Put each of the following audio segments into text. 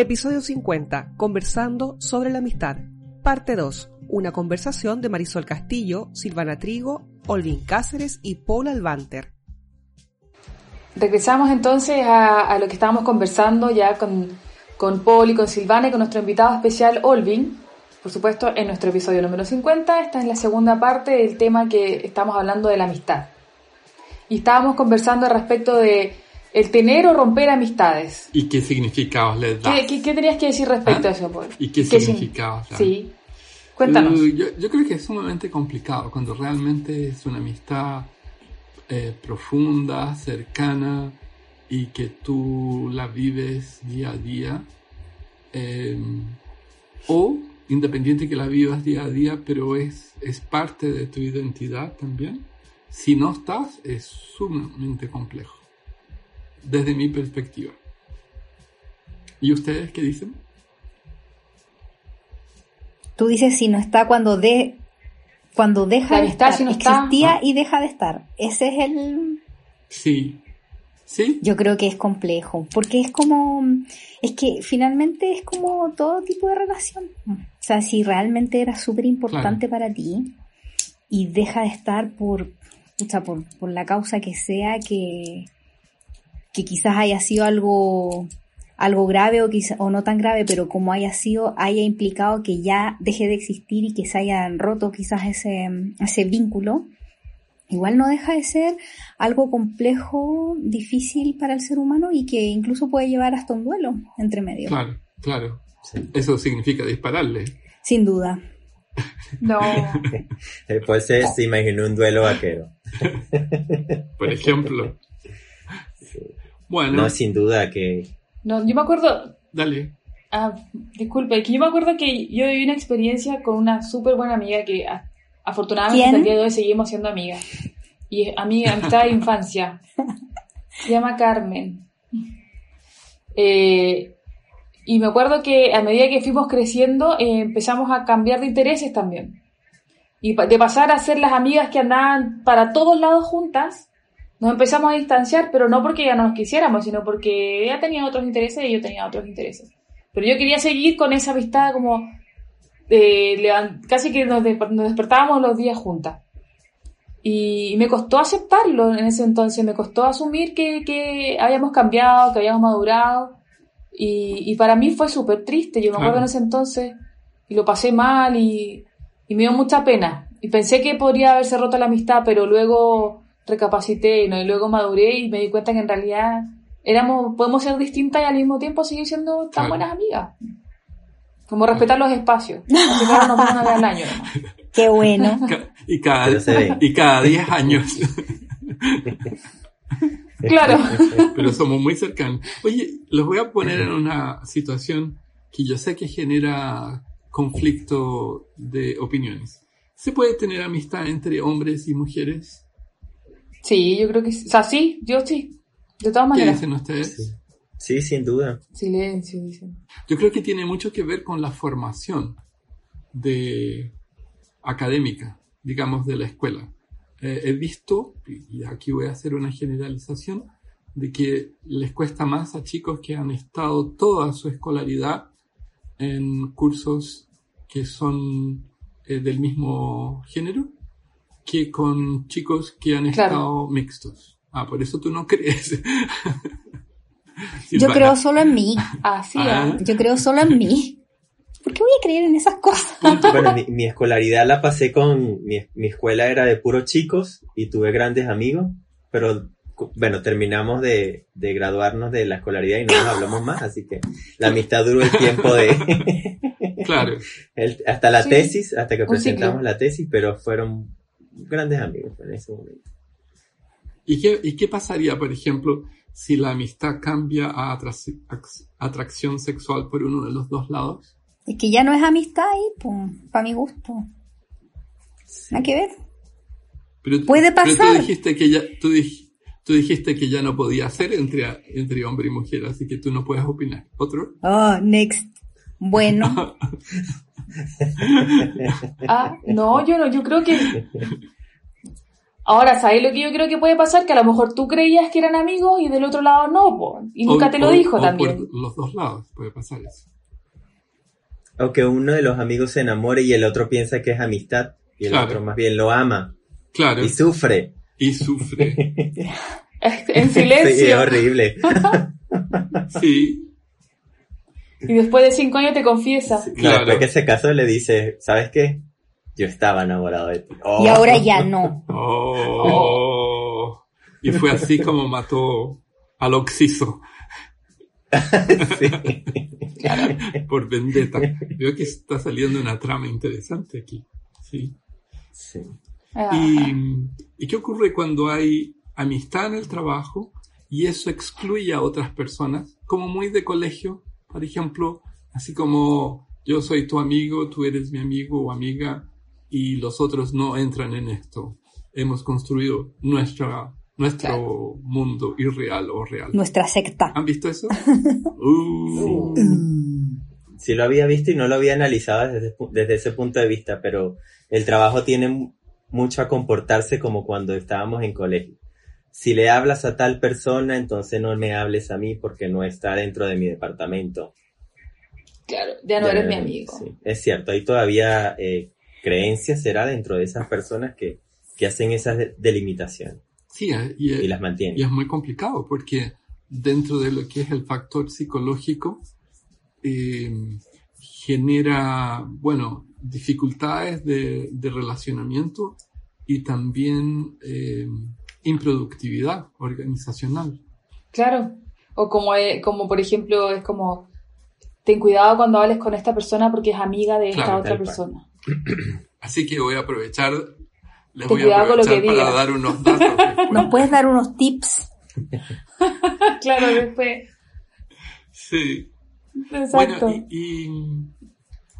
Episodio 50. Conversando sobre la amistad. Parte 2. Una conversación de Marisol Castillo, Silvana Trigo, Olvin Cáceres y Paul Albanter. Regresamos entonces a, lo que estábamos conversando ya con, con Paul y con Silvana y con nuestro invitado especial Olvin. Por supuesto, en nuestro episodio número 50, esta es la segunda parte del tema que estamos hablando de la amistad. Y estábamos conversando respecto de el tener o romper amistades. ¿Y qué significados les da? ¿Qué, qué, qué tenías que decir respecto ¿Ah? a eso, Paul? ¿Y qué, qué significados? Sin... Sí. Cuéntanos. Uh, yo, yo, creo que es sumamente complicado cuando realmente es una amistad eh, profunda, cercana y que tú la vives día a día. Eh, o independiente que la vivas día a día, pero es, es parte de tu identidad también. Si no estás, es sumamente complejo desde mi perspectiva. ¿Y ustedes qué dicen? Tú dices si no está cuando de cuando deja de estar, si no existía y deja de estar. Ese es el Sí. ¿Sí? yo creo que es complejo, porque es como es que finalmente es como todo tipo de relación. O sea, si realmente era súper importante para ti y deja de estar por o sea, por, por la causa que sea que que quizás haya sido algo algo grave o, quizá, o no tan grave, pero como haya sido, haya implicado que ya deje de existir y que se hayan roto quizás ese, ese vínculo, igual no deja de ser algo complejo, difícil para el ser humano y que incluso puede llevar hasta un duelo entre medio. Claro, claro. Sí. Eso significa dispararle. Sin duda. No. Después se, se imaginó un duelo vaquero. Por ejemplo. Bueno. No, sin duda que No, yo me acuerdo. Dale. Ah, disculpe, que yo me acuerdo que yo viví una experiencia con una súper buena amiga que a, afortunadamente hasta el día de hoy seguimos siendo amigas. Y es amiga, amistad de infancia. Se llama Carmen. Eh, y me acuerdo que a medida que fuimos creciendo eh, empezamos a cambiar de intereses también. Y de pasar a ser las amigas que andaban para todos lados juntas, nos empezamos a distanciar, pero no porque ya no nos quisiéramos, sino porque ella tenía otros intereses y yo tenía otros intereses. Pero yo quería seguir con esa amistad como eh, casi que nos, nos, despertábamos los días juntas. Y me costó aceptarlo en ese entonces, me costó asumir que, que habíamos cambiado, que habíamos madurado. Y, y para mí fue súper triste, yo me acuerdo en ese entonces, y lo pasé mal y, y me dio mucha pena. Y pensé que podría haberse roto la amistad, pero luego recapacité ¿no? y luego maduré y me di cuenta que en realidad éramos, podemos ser distintas y al mismo tiempo seguir siendo tan claro. buenas amigas. Como respetar los espacios. Al año. ¿no? Qué bueno. Y cada, y cada 10 años. claro. Pero somos muy cercanos. Oye, los voy a poner en una situación que yo sé que genera conflicto de opiniones. ¿Se puede tener amistad entre hombres y mujeres? Sí, yo creo que sí. O sea, sí, yo sí. De todas maneras. ¿Qué dicen ustedes? Sí, sí sin duda. Silencio, dicen. Yo creo que tiene mucho que ver con la formación de académica, digamos, de la escuela. Eh, he visto, y aquí voy a hacer una generalización, de que les cuesta más a chicos que han estado toda su escolaridad en cursos que son eh, del mismo género que con chicos que han Claro. estado mixtos. Ah, por eso tú no crees. Yo creo solo en mí. Así, Ah. ¿ah? Yo creo solo en mí. ¿Por qué voy a creer en esas cosas? Bueno, mi, mi escolaridad la pasé con. Mi, mi escuela era de puros chicos y tuve grandes amigos, pero bueno, terminamos de, de graduarnos de la escolaridad y no nos hablamos más, así que la amistad duró el tiempo de. Claro. el- hasta la Sí, tesis, hasta que un ciclo. presentamos la tesis, pero fueron grandes amigos en ese momento. ¿Y qué, ¿Y qué pasaría, por ejemplo, si la amistad cambia a atracción sexual por uno de los dos lados. Es que ya no es amistad ahí, para mi gusto. Hay que ver. Puede pasar. Pero tú dijiste que ya, tú, dijiste que ya no podía ser entre, entre hombre y mujer, así que tú no puedes opinar. ¿Otro? Oh, next. Bueno. ah, no, yo no, yo creo que Ahora, ¿sabes lo que yo creo que puede pasar? Que a lo mejor tú creías que eran amigos y del otro lado no, y nunca te lo dijo también. Por los dos lados puede pasar eso. O que uno de los amigos se enamore y el otro piensa que es amistad y el otro más bien lo ama. Claro. Y sufre. Y sufre. en silencio. Sí, es horrible. sí. Y después de cinco años te confiesa. claro. Después que se casó le dice, ¿sabes qué? Yo estaba enamorado de ti. Y ahora ya no. Oh. Y fue así como mató al Oxiso. Por vendetta. Veo que está saliendo una trama interesante aquí. Sí. sí. Ah. ¿Y, qué ocurre cuando hay amistad en el trabajo y eso excluye a otras personas? Como muy de colegio, por ejemplo, así como yo soy tu amigo, tú eres mi amigo o amiga, y los otros no entran en esto. Hemos construido nuestra, nuestro mundo irreal o real. Nuestra secta. ¿Han visto eso? Uh. Sí lo había visto y no lo había analizado desde, desde ese punto de vista, pero el trabajo tiene mucho a comportarse como cuando estábamos en colegio. Si le hablas a tal persona, entonces no me hables a mí porque no está dentro de mi departamento. Claro, ya no eres mi amigo. es cierto, ahí todavía eh, creencias será dentro de esas personas que, hacen esas delimitaciones. Sí, eh, y, y, las mantienen. Y es muy complicado porque dentro de lo que es el factor psicológico, eh, genera, bueno, dificultades de, relacionamiento y también eh, improductividad organizacional. Claro, o como, como por ejemplo, es como, ten cuidado cuando hables con esta persona porque es amiga de esta otra persona. Así que voy a aprovechar, les voy a aprovechar para dar unos datos. ¿Nos puedes dar unos tips? claro, después. Sí. Exacto. Bueno, y,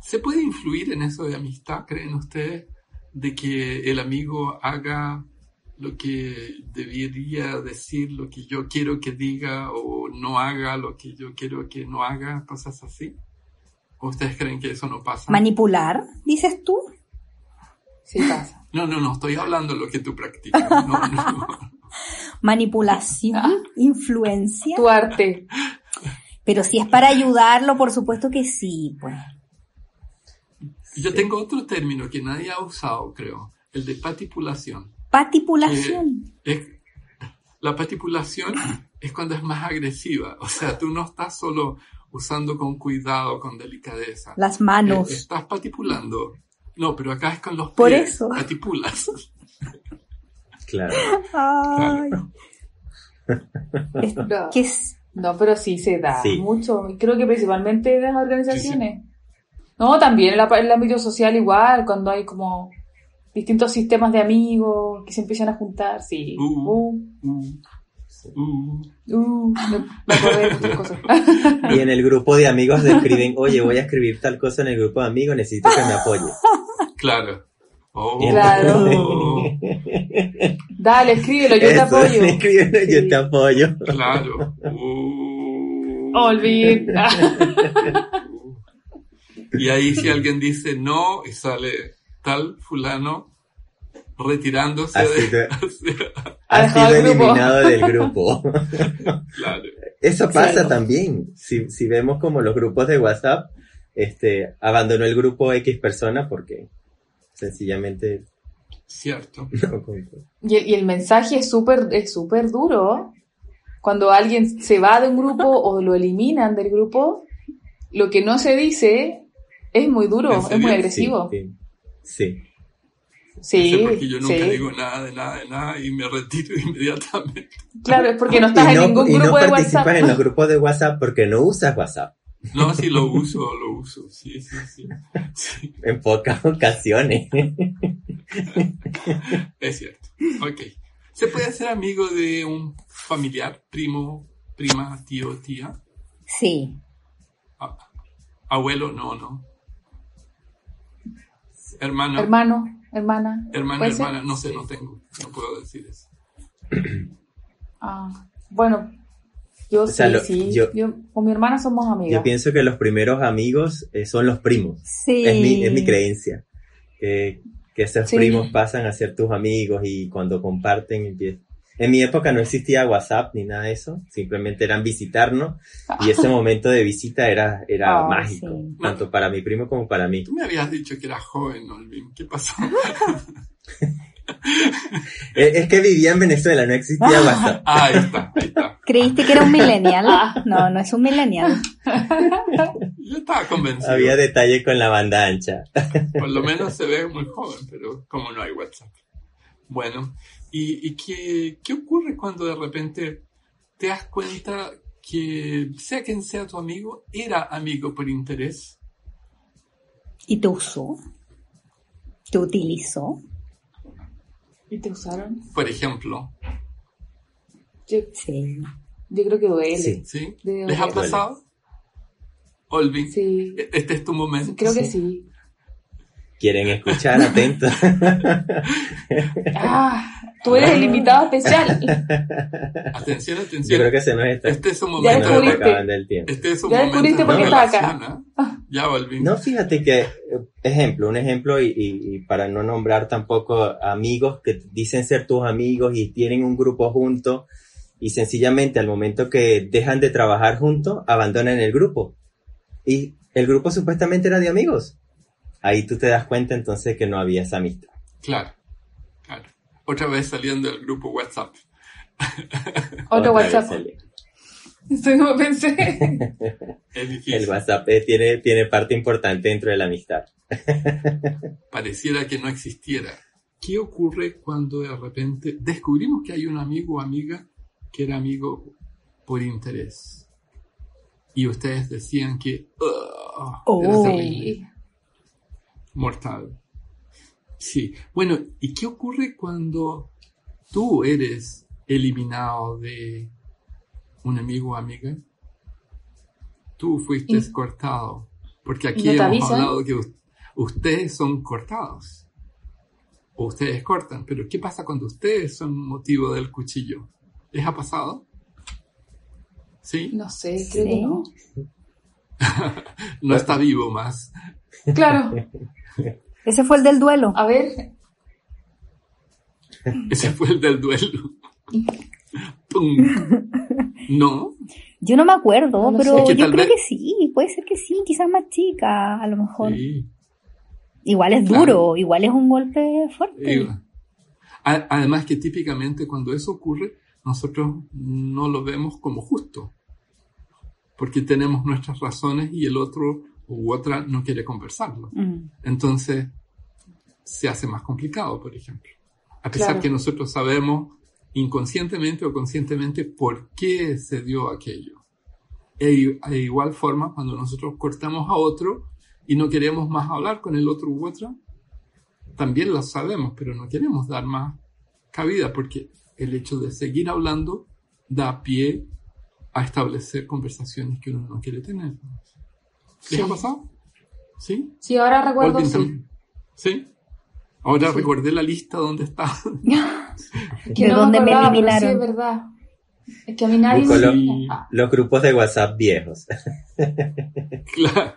¿se puede influir en eso de amistad, creen ustedes? De que el amigo haga lo que debería decir, lo que yo quiero que diga, o no haga lo que yo quiero que no haga, cosas así. ¿O ustedes creen que eso no pasa? ¿Manipular, dices tú? Sí pasa. No, no, no, estoy hablando de lo que tú practicas. Manipulación, influencia. Tu arte. Pero si es para ayudarlo, por supuesto que sí, pues. Yo tengo otro término que nadie ha usado, creo, el de patipulación. Patipulación. la patipulación es cuando es más agresiva. O sea, tú no estás solo usando con cuidado, con delicadeza. Las manos. Eh, estás patipulando. No, pero acá es con los pies. Por eso. Patipulas. claro. Ay. No. no, pero sí se da mucho. Creo que principalmente en las organizaciones. No, también en, el ámbito social igual, cuando hay como distintos sistemas de amigos que se empiezan a juntar, sí. Uh, uh. uh. Uh, uh, me, acordé de muchas cosas. Y en el grupo de amigos escriben, oye, voy a escribir tal cosa en el grupo de amigos, necesito que me apoyes. Claro. Oh. Claro. Dale, escríbelo, yo te apoyo. Escríbelo, yo te apoyo. Claro. Uh. Olvida. y ahí si alguien dice no y sale tal fulano, retirándose ha sido eliminado del grupo. claro. Eso pasa también. Si, si vemos como los grupos de WhatsApp, este, abandonó el grupo X persona porque sencillamente. Cierto. y, el, y, el, mensaje es súper es súper duro. Cuando alguien se va de un grupo o lo eliminan del grupo, lo que no se dice es muy duro, es muy agresivo. sí. Sí, porque yo nunca digo nada de nada de nada y me retiro inmediatamente. Claro, es porque no estás en ningún grupo de WhatsApp. no participas en los grupos de WhatsApp porque no usas WhatsApp. No, sí lo uso, lo uso, sí, sí, sí. En pocas ocasiones. es cierto. Ok. ¿Se puede ser amigo de un familiar, primo, prima, tío, tía? Sí. A- abuelo, no, no. Hermano, Hermano, hermana. hermano, ¿Puede ser? hermana, no sé, no tengo, no puedo decir eso. Ah, bueno, yo sí, sea, lo- sí. yo- Yo, con mi hermana somos amigas. Yo pienso que los primeros amigos eh, son los primos. Sí. Es mi, es mi creencia. Que, que esos Sí. primos pasan a ser tus amigos y cuando comparten empiezan. En mi época no existía WhatsApp ni nada de eso, simplemente eran visitarnos y ese momento de visita era, era Ah, mágico, sí. tanto para mi primo como para mí. Tú me habías dicho que eras joven, Olvin. ¿Qué pasó? Es, es que vivía en Venezuela, no existía WhatsApp. Ah, ahí está, ahí está. ¿Creíste que era un millennial? No, no es un millennial. Yo estaba convencido. Había detalle con la banda ancha. Por lo menos se ve muy joven, pero como no hay WhatsApp. Bueno, ¿y, y qué, qué ocurre cuando de repente te das cuenta que sea quien sea tu amigo, era amigo por interés? ¿Y te usó? ¿Te utilizó? ¿Y te usaron? Por ejemplo, Yo, Sí. yo creo que duele. Sí. ¿sí? ¿Les ha pasado? Olvin, Sí, este es tu momento. creo que sí. ¿Quieren escuchar? Atentos. Ah, tú eres el invitado especial. Atención, Yo atención. creo que se nos está, Este es un Ya momento nos está descubriste. acabando el tiempo. Este es un Ya descubriste por qué está acá. ¿ah? Ya, Olvin. No, fíjate que, ejemplo, un ejemplo, y, y- y para no nombrar tampoco amigos que dicen ser tus amigos y tienen un grupo junto y sencillamente al momento que dejan de trabajar juntos, abandonan el grupo. Y el grupo supuestamente era de amigos. Ahí tú te das cuenta entonces que no había esa amistad. Claro, claro. Otra vez saliendo del grupo WhatsApp. Otro Otra WhatsApp. Eso no pensé. Es difícil. El WhatsApp eh, tiene, tiene parte importante dentro de la amistad. pareciera que no existiera. ¿Qué ocurre cuando de repente descubrimos que hay un amigo o amiga que era amigo por interés? Y ustedes decían que "Ugh, era Oh. terrible, mortal. Sí. Bueno, ¿y qué ocurre cuando tú eres eliminado de un amigo o amiga? Tú fuiste Y- cortado. Porque ¿Y aquí no hemos avisan? hablado que us- ustedes son cortados. O ustedes cortan. Pero ¿qué pasa cuando ustedes son motivo del cuchillo? ¿Les ha pasado? ¿Sí? No sé, creo Sí. que no. No está vivo más. Claro. Ese fue el del duelo. A ver, Ese fue el del duelo. Pum. No, Yo no me acuerdo, No pero sé. Es que yo creo vez- que sí, puede ser que sí, quizás más chica, a lo mejor. sí. Igual es Claro. duro, igual es un golpe fuerte. Además que típicamente cuando eso ocurre, nosotros no lo vemos como justo. Porque tenemos nuestras razones y el otro u otra no quiere conversarlo. Mm. Entonces se hace más complicado, por ejemplo. A pesar Claro. que nosotros sabemos inconscientemente o conscientemente por qué se dio aquello. E, de igual forma, cuando nosotros cortamos a otro y no queremos más hablar con el otro u otra, también lo sabemos, pero no queremos dar más cabida porque el hecho de seguir hablando da pie a establecer conversaciones que uno no quiere tener. ¿Les Sí. ha pasado? ¿Sí? sí, ahora recuerdo, Olvin sí. ¿Sí? Ahora Sí. recordé la lista donde está. Es que ¿De no dónde me acordaba, pero eliminaron? Sí, es verdad. Es que a mí nadie Busco me... lo- Los grupos de WhatsApp viejos. Claro.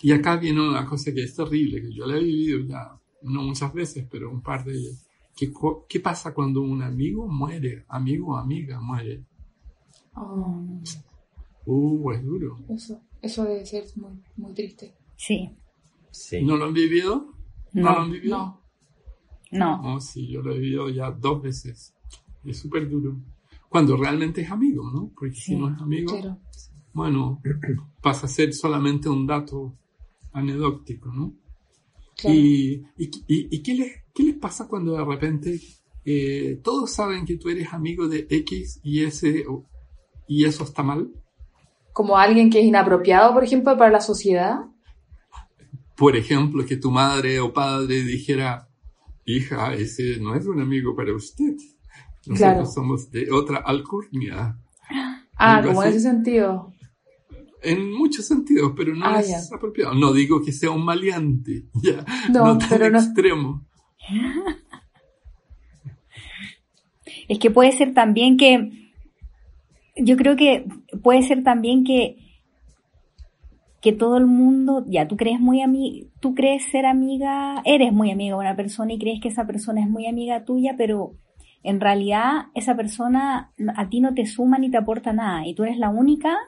Y acá viene una cosa que es terrible, que yo la he vivido ya, no muchas veces, pero un par de ellas. ¿Qué, qué pasa cuando un amigo muere? Amigo o amiga muere. oh, Uh, es duro. eso, eso debe ser muy, muy triste. Sí, Sí. ¿No lo han vivido? ¿No, lo no, han vivido? No. no. Oh, sí, yo lo he vivido ya dos veces. Es súper duro. Cuando realmente es amigo, ¿no? Porque si no es amigo, Claro. bueno, pasa a ser solamente un dato anecdótico, ¿no? claro. ¿Y, y, y- y qué, les, qué les pasa cuando de repente eh, todos saben que tú eres amigo de X y ese y eso está mal? Como alguien que es inapropiado, por ejemplo, para la sociedad. Por ejemplo, que tu madre o padre dijera, hija, ese no es un amigo para usted. Nosotros somos de otra alcurnia. Ah, como en ese sentido. En muchos sentidos, pero no ah, es apropiado. No digo que sea un maleante, ya. No, tan pero extremo. Es que puede ser también que. Yo creo que puede ser también que que todo el mundo, ya tú crees muy amiga, tú crees ser amiga, eres muy amiga de una persona y crees que esa persona es muy amiga tuya, pero en realidad esa persona a ti no te suma ni te aporta nada y tú eres la única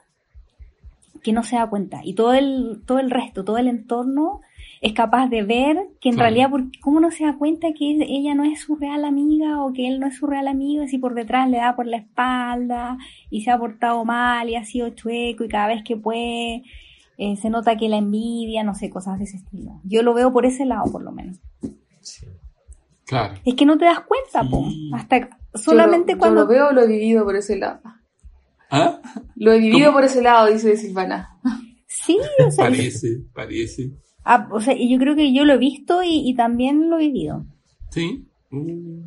que no se da cuenta. Y todo el todo el resto, todo el entorno es capaz de ver que en realidad cómo no se da cuenta que ella no es su real amiga o que él no es su real amigo si por detrás le da por la espalda y se ha portado mal y ha sido chueco y cada vez que puede eh, se nota que la envidia, no sé, cosas de ese estilo. Yo lo veo por ese lado, por lo menos. Claro. Es que no te das cuenta, po. Hasta solamente cuando. Yo lo veo, lo he vivido por ese lado. ¿Ah? Lo he vivido por ese lado, dice Silvana. Sí, o sea. parece, parece. Ah, o sea, y yo creo que yo lo he visto y, también lo he vivido. Sí. Uh.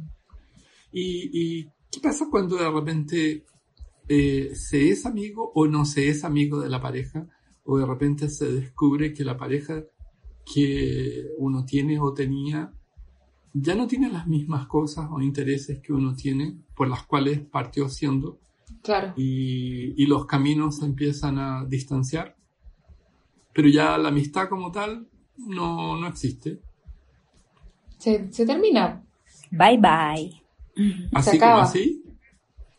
¿Y, qué pasa cuando de repente eh, se es amigo o no se es amigo de la pareja? o de repente se descubre que la pareja que uno tiene o tenía ya no tiene las mismas cosas o intereses que uno tiene por las cuales partió siendo. Claro. Y, los caminos se empiezan a distanciar. Pero ya la amistad como tal no, no existe. Se, termina. Bye bye. ¿Así como así?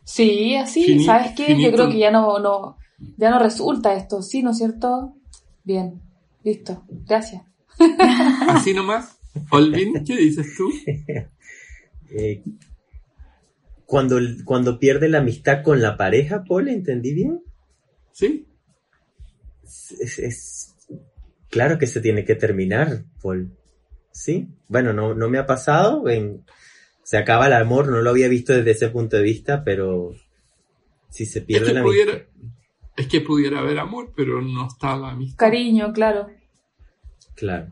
Sí, así. ¿Sabes qué? Yo creo que ya no, no, ya no resulta esto, ¿sí, no es cierto? Bien, listo, gracias. Así nomás. Olvin, ¿qué dices tú? Eh, cuando, cuando pierde la amistad con la pareja, Paul, ¿entendí bien? Sí. Es, claro que se tiene que terminar, Paul. Sí. Bueno, no, no me ha pasado. se acaba el amor, no lo había visto desde ese punto de vista, pero si se pierde la amistad. Es que pudiera haber amor, pero no está la amistad. Cariño, claro. Claro.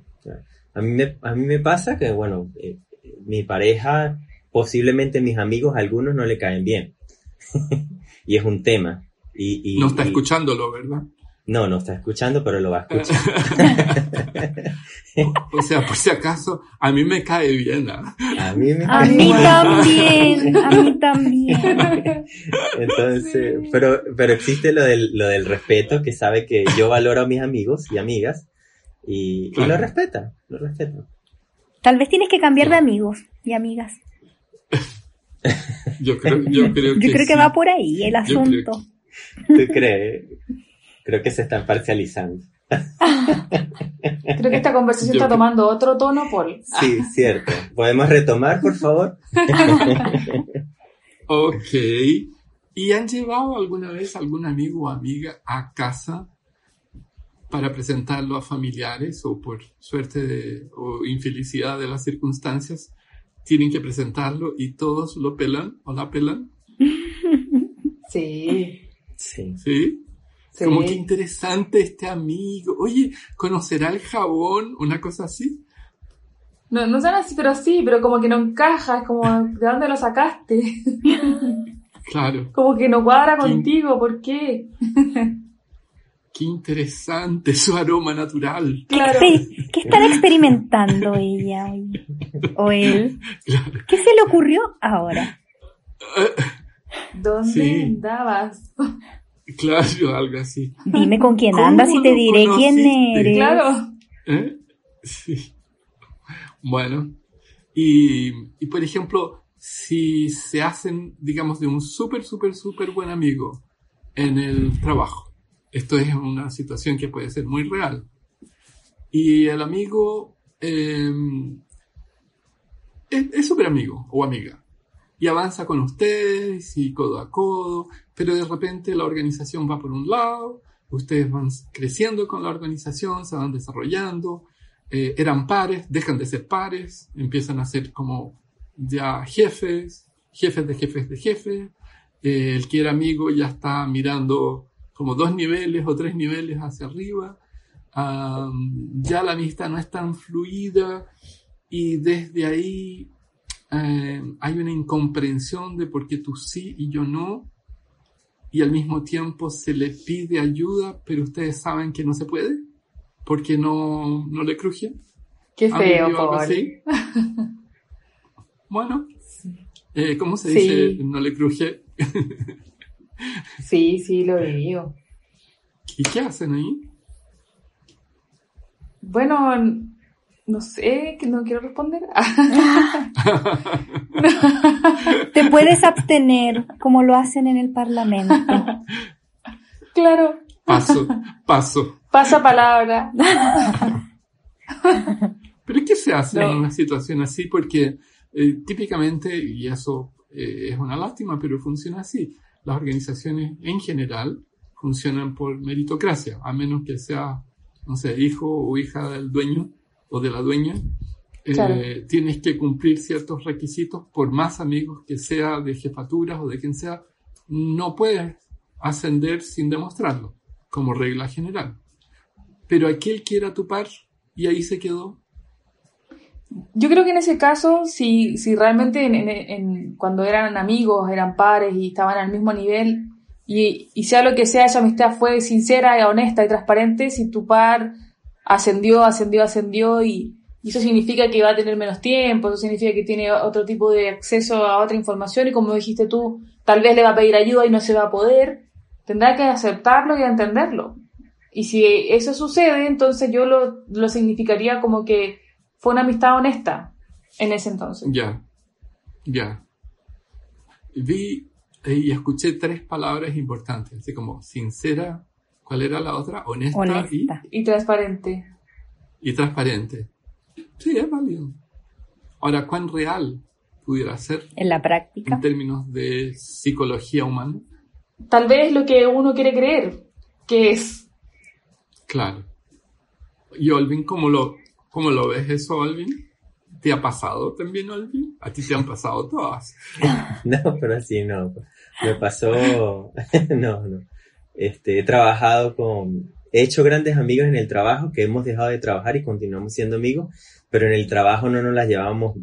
A, mí me, a mí me pasa que, bueno, eh, mi pareja, posiblemente mis amigos, algunos no le caen bien. y es un tema. Y, no está escuchándolo, ¿verdad? No, no está escuchando, pero lo va a escuchar. o sea, por si acaso, a mí me cae bien. ¿ah? A mí me A mí también, a mí también. Entonces, pero, pero existe lo del, lo del respeto, que sabe que yo valoro a mis amigos y amigas y, lo respeta, lo respeto. Tal vez tienes que cambiar de amigos y amigas. yo creo, yo creo que, yo creo que va por ahí el asunto. ¿Tú crees? Creo que se están parcializando. Creo que esta conversación está tomando otro tono, Paul. Sí, cierto. ¿Podemos retomar, por favor? ok. ¿Y han llevado alguna vez algún amigo o amiga a casa para presentarlo a familiares o por suerte o infelicidad de las circunstancias tienen que presentarlo y todos lo pelan o la pelan? Sí. Sí. ¿Sí? Como que interesante este amigo. Oye, ¿conocerá el jabón? Una cosa así. No, no son así, pero sí, pero como que no encaja, es como, ¿de dónde lo sacaste? Claro. como que no cuadra contigo, ¿por qué? Qué interesante su aroma natural. Claro. ¿Qué están experimentando ella o él? ¿Qué se le ocurrió ahora? ¿Dónde andabas? Claro, algo así. Dime con quién andas y te diré quién eres. Claro. ¿Eh? Sí. Bueno, y, y, por ejemplo, si se hacen, digamos, de un súper, súper, súper buen amigo en el trabajo, esto es una situación que puede ser muy real, y el amigo eh, es súper amigo o amiga, y avanza con ustedes y codo a codo, pero de repente la organización va por un lado, ustedes van creciendo con la organización, se van desarrollando, eh, eran pares, dejan de ser pares, empiezan a ser como ya jefes, jefes de jefes de jefes, eh, el que era amigo ya está mirando como dos niveles o tres niveles hacia arriba, ya la amistad no es tan fluida y desde ahí eh, hay una incomprensión de por qué tú sí y yo no, y al mismo tiempo se le pide ayuda, pero ustedes saben que no se puede, porque no, no le cruje. Qué feo, Bueno, eh, ¿cómo se dice? No le cruje. sí, sí, lo digo. ¿Y qué hacen ahí? Bueno, no sé, que no quiero responder. Te puedes abstener, como lo hacen en el Parlamento. Claro. Paso, paso. Pasa palabra. Pero ¿qué se hace en una situación así? Porque eh, típicamente, y eso eh, es una lástima, pero funciona así. Las organizaciones en general funcionan por meritocracia, a menos que sea, no sé, hijo o hija del dueño o de la dueña. Eh, tienes que cumplir ciertos requisitos, por más amigos que sea de jefaturas o de quien sea, no puedes ascender sin demostrarlo, como regla general. Pero aquel quiera tu par y ahí se quedó, yo creo que en ese caso, si, si realmente en, cuando eran amigos, eran pares y estaban al mismo nivel, y, y sea lo que sea, esa amistad fue sincera, honesta y transparente, si tu par ascendió, ascendió, ascendió, y, eso significa que va a tener menos tiempo, eso significa que tiene otro tipo de acceso a otra información, y como dijiste tú, tal vez le va a pedir ayuda y no se va a poder, tendrá que aceptarlo y entenderlo. Y si eso sucede, entonces yo lo, lo significaría como que fue una amistad honesta en ese entonces. Ya, ya. Vi y escuché tres palabras importantes, así como sincera, ¿cuál era la otra? Honesta, Y, y transparente. Y transparente. Sí, es válido. Ahora, ¿cuán real pudiera ser? En la práctica. En términos de psicología humana. Tal vez lo que uno quiere creer, que es. Claro. Y Olvin, ¿cómo lo, ¿Cómo lo ves eso, Alvin? ¿Te ha pasado también, Alvin? ¿A ti te han pasado todas? no, pero así no. Me pasó, no, no. Este, he trabajado con, he hecho grandes amigos en el trabajo que hemos dejado de trabajar y continuamos siendo amigos, pero en el trabajo no nos las llevábamos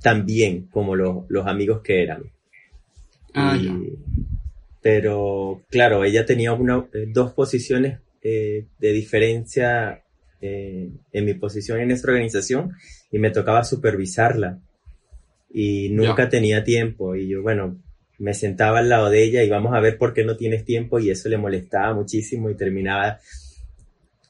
tan bien como los, los amigos que eran. Ah, pero claro, ella tenía una, eh, dos posiciones eh, de diferencia eh, en mi posición en esta organización y me tocaba supervisarla. Y nunca tenía tiempo. Y yo, bueno, me sentaba al lado de ella y vamos a ver por qué no tienes tiempo y eso le molestaba muchísimo y terminaba,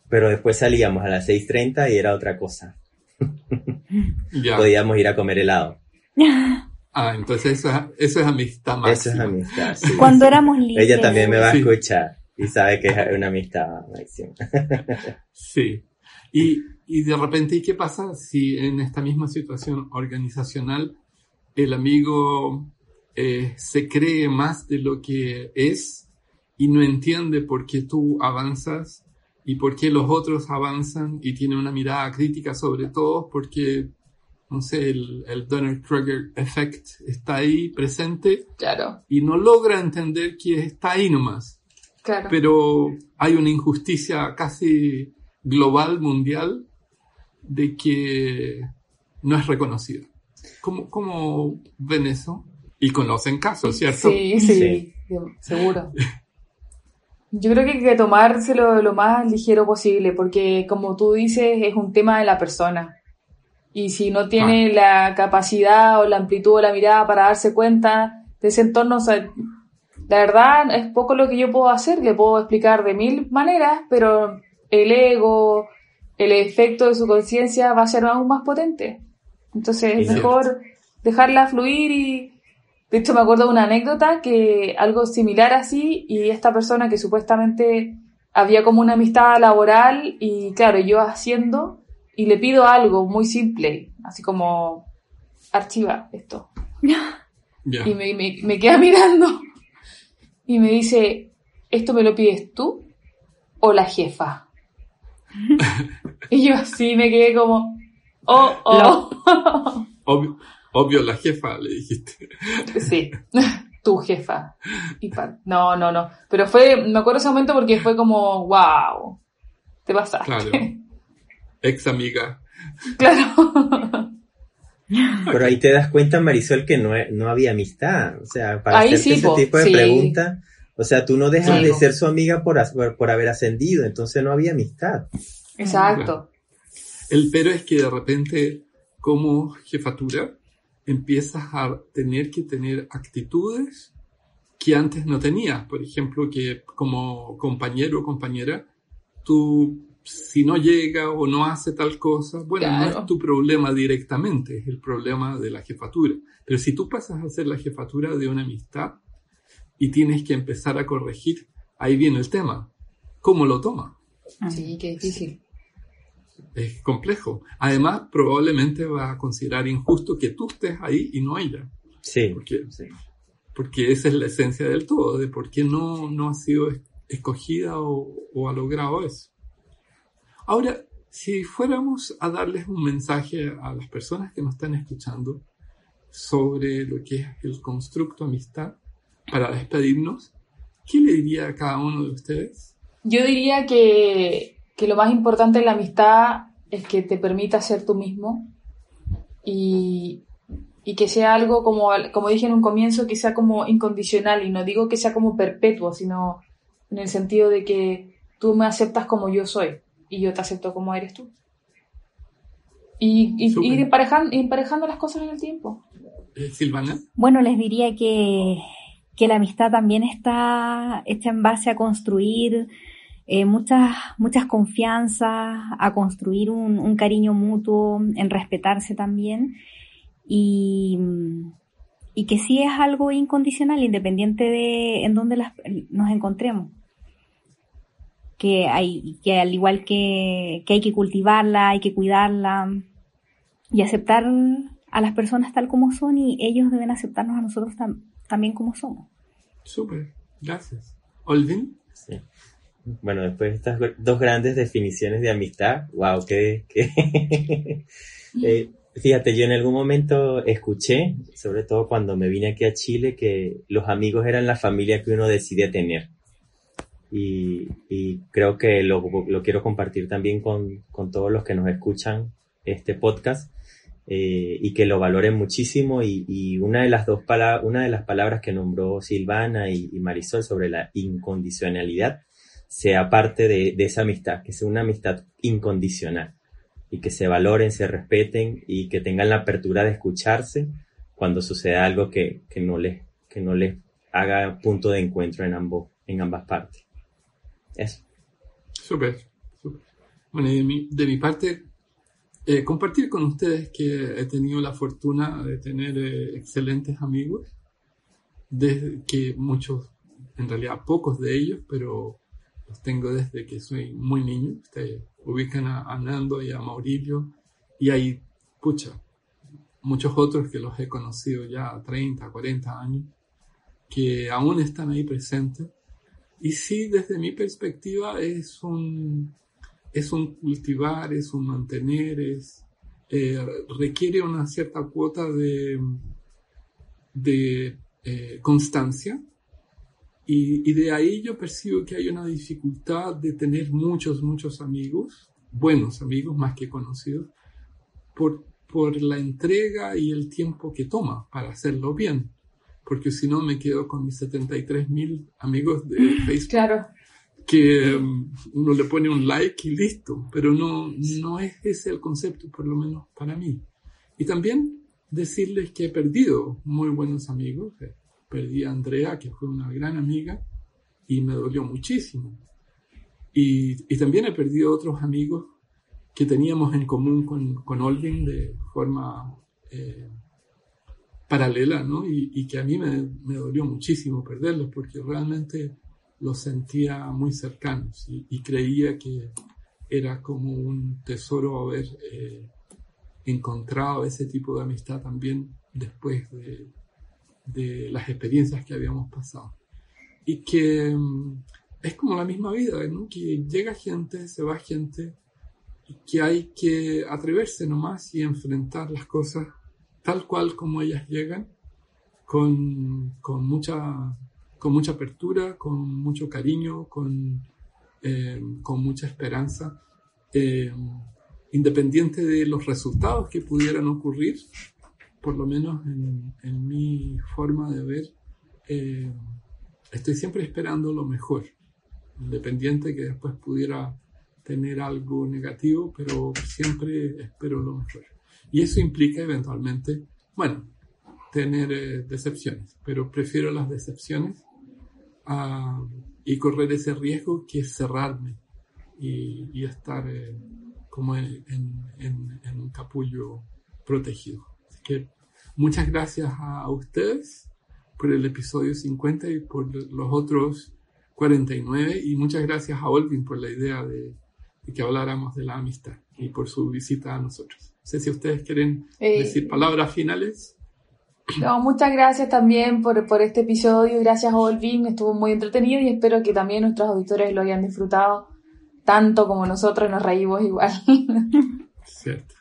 pero después salíamos a las 6.30 y era otra cosa. Podíamos ir a comer helado. Ah, entonces eso es, eso es amistad máxima. Eso es amistad, Cuando éramos libres. Ella también me va a escuchar y sabe que es una amistad máxima. sí. Y, y de repente, ¿y qué pasa si en esta misma situación organizacional el amigo eh, se cree más de lo que es y no entiende por qué tú avanzas y por qué los otros avanzan y tiene una mirada crítica sobre todo porque, no sé, el, el Donner-Kruger effect está ahí presente claro. y no logra entender que está ahí nomás. Claro. Pero hay una injusticia casi global, mundial, de que no es reconocido. ¿Cómo, cómo ven eso? Y conocen casos, ¿cierto? Sí, sí, seguro. Yo creo que hay que tomárselo lo más ligero posible, porque como tú dices, es un tema de la persona. Y si no tiene ah. la capacidad o la amplitud o la mirada para darse cuenta de ese entorno, la verdad es poco lo que yo puedo hacer. Le puedo explicar de mil maneras, pero el ego, el efecto de su conciencia va a ser aún más potente. Entonces es mejor dejarla fluir y... De hecho me acuerdo de una anécdota que algo similar así y esta persona que supuestamente había como una amistad laboral y claro, yo haciendo y le pido algo muy simple, así como archiva esto. Y me, me, me queda mirando y me dice, ¿esto me lo pides tú o la jefa? y yo así me quedé como, oh, oh. Obvio, la jefa, le dijiste. Sí, tu jefa. no, no, no. Pero fue, me acuerdo ese momento porque fue como, wow, te pasaste. Claro. Ex amiga. Claro. Pero ahí te das cuenta, Marisol, que no, no había amistad. O sea, para hacerte ese tipo de preguntas, o sea, tú no dejas de ser su amiga por, por haber ascendido, entonces no había amistad. Exacto. El pero es que de repente, como jefatura, empiezas a tener que tener actitudes que antes no tenías. Por ejemplo, que como compañero o compañera, tú si no llega o no hace tal cosa, bueno, no es tu problema directamente, es el problema de la jefatura. Pero si tú pasas a ser la jefatura de una amistad y tienes que empezar a corregir, ahí viene el tema. ¿Cómo lo toma? Sí, qué difícil. Es complejo. Además, probablemente va a considerar injusto que tú estés ahí y no ella. Sí. Porque, porque esa es la esencia del todo, de por qué no, no ha sido escogida o, o ha logrado eso. Ahora, si fuéramos a darles un mensaje a las personas que nos están escuchando sobre lo que es el constructo amistad para despedirnos, ¿qué le diría a cada uno de ustedes? Yo diría que, que lo más importante en la amistad es que te permita ser tú mismo y, y que sea algo como, como dije en un comienzo, que sea como incondicional y no digo que sea como perpetuo, sino en el sentido de que tú me aceptas como yo soy y yo te acepto como eres tú. Y, ir emparejando, las cosas en el tiempo. Eh, Silvana. Bueno, les diría que, la amistad también está hecha en base a construir eh, muchas, muchas confianzas, a construir un, cariño mutuo, en respetarse también. Y, y que sí es algo incondicional, independiente de en dónde nos encontremos que hay, que al igual que, que hay que cultivarla, hay que cuidarla y aceptar a las personas tal como son y ellos deben aceptarnos a nosotros también como somos. Súper, gracias. Olvin. Bueno, después de estas dos grandes definiciones de amistad, wow, que... eh, fíjate, yo en algún momento escuché, sobre todo cuando me vine aquí a Chile, que los amigos eran la familia que uno decide tener. Y, creo que lo, quiero compartir también con, todos los que nos escuchan este podcast eh, y que lo valoren muchísimo. Y, una de las dos palabras, una de las palabras que nombró Silvana y, Marisol sobre la incondicionalidad sea parte de, esa amistad, que sea una amistad incondicional y que se valoren, se respeten y que tengan la apertura de escucharse cuando suceda algo que, no les, que no les haga punto de encuentro en ambos, en ambas partes. Eso. Súper, Bueno, de mi, de mi parte, eh, compartir con ustedes que he tenido la fortuna de tener eh, excelentes amigos, desde que muchos, en realidad pocos de ellos, pero los tengo desde que soy muy niño. Ustedes ubican a, Nando y a Maurilio, y hay, pucha, muchos otros que los he conocido ya a 30, 40 años, que aún están ahí presentes y sí, desde mi perspectiva es un, es un cultivar, es un mantener, es, eh, requiere una cierta cuota de, de eh, constancia. Y, y, de ahí yo percibo que hay una dificultad de tener muchos, muchos amigos, buenos amigos más que conocidos, por, por la entrega y el tiempo que toma para hacerlo bien porque si no me quedo con mis 73 mil amigos de Facebook. Claro. Que um, uno le pone un like y listo, pero no, no es ese el concepto, por lo menos para mí. Y también decirles que he perdido muy buenos amigos. Perdí a Andrea, que fue una gran amiga, y me dolió muchísimo. Y, y también he perdido otros amigos que teníamos en común con, con Olvin de forma eh, paralela, ¿no? Y, que a mí me, dolió muchísimo perderlos porque realmente los sentía muy cercanos y, creía que era como un tesoro haber eh, encontrado ese tipo de amistad también después de, de, las experiencias que habíamos pasado. Y que mm, es como la misma vida, ¿no? Que llega gente, se va gente, y que hay que atreverse nomás y enfrentar las cosas tal cual como ellas llegan, con, con, mucha, con mucha apertura, con mucho cariño, con, eh, con mucha esperanza, eh, independiente de los resultados que pudieran ocurrir, por lo menos en, mi forma de ver, eh, estoy siempre esperando lo mejor, independiente que después pudiera tener algo negativo, pero siempre espero lo mejor. Y eso implica eventualmente, bueno, tener eh, decepciones, pero prefiero las decepciones ah, y correr ese riesgo que cerrarme y, estar eh, como en, un capullo protegido. Que muchas gracias a, ustedes por el episodio 50 y por los otros 49 y muchas gracias a Olvin por la idea de, que habláramos de la amistad y por su visita a nosotros. No sé si ustedes quieren eh, decir palabras finales. No, muchas gracias también por, por este episodio. Gracias, Olvin. Estuvo muy entretenido y espero que también nuestros auditores lo hayan disfrutado tanto como nosotros nos reímos igual. Cierto.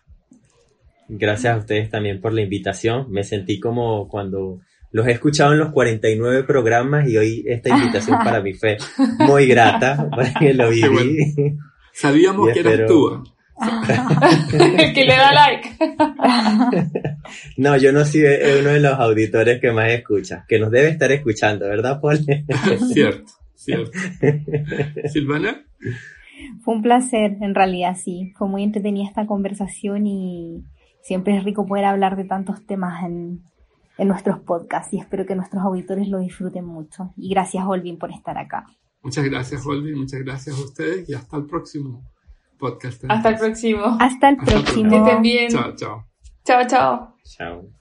Gracias a ustedes también por la invitación. Me sentí como cuando los he escuchado en los 49 programas y hoy esta invitación para mí fue muy grata porque lo viví. Sabíamos que eras tú. que le da like. no, yo no soy uno de los auditores que más escucha, que nos debe estar escuchando, ¿verdad, Paul? cierto, cierto. Silvana. Fue un placer, en realidad, sí. Fue muy entretenida esta conversación y siempre es rico poder hablar de tantos temas en, en nuestros podcasts y espero que nuestros auditores lo disfruten mucho. Y gracias, Olvin, por estar acá. Muchas gracias, Olvin. Muchas gracias a ustedes y hasta el próximo podcast. Hasta el próximo. Hasta el próximo. Que estén bien. Chao, chao. Chao, chao. Chao.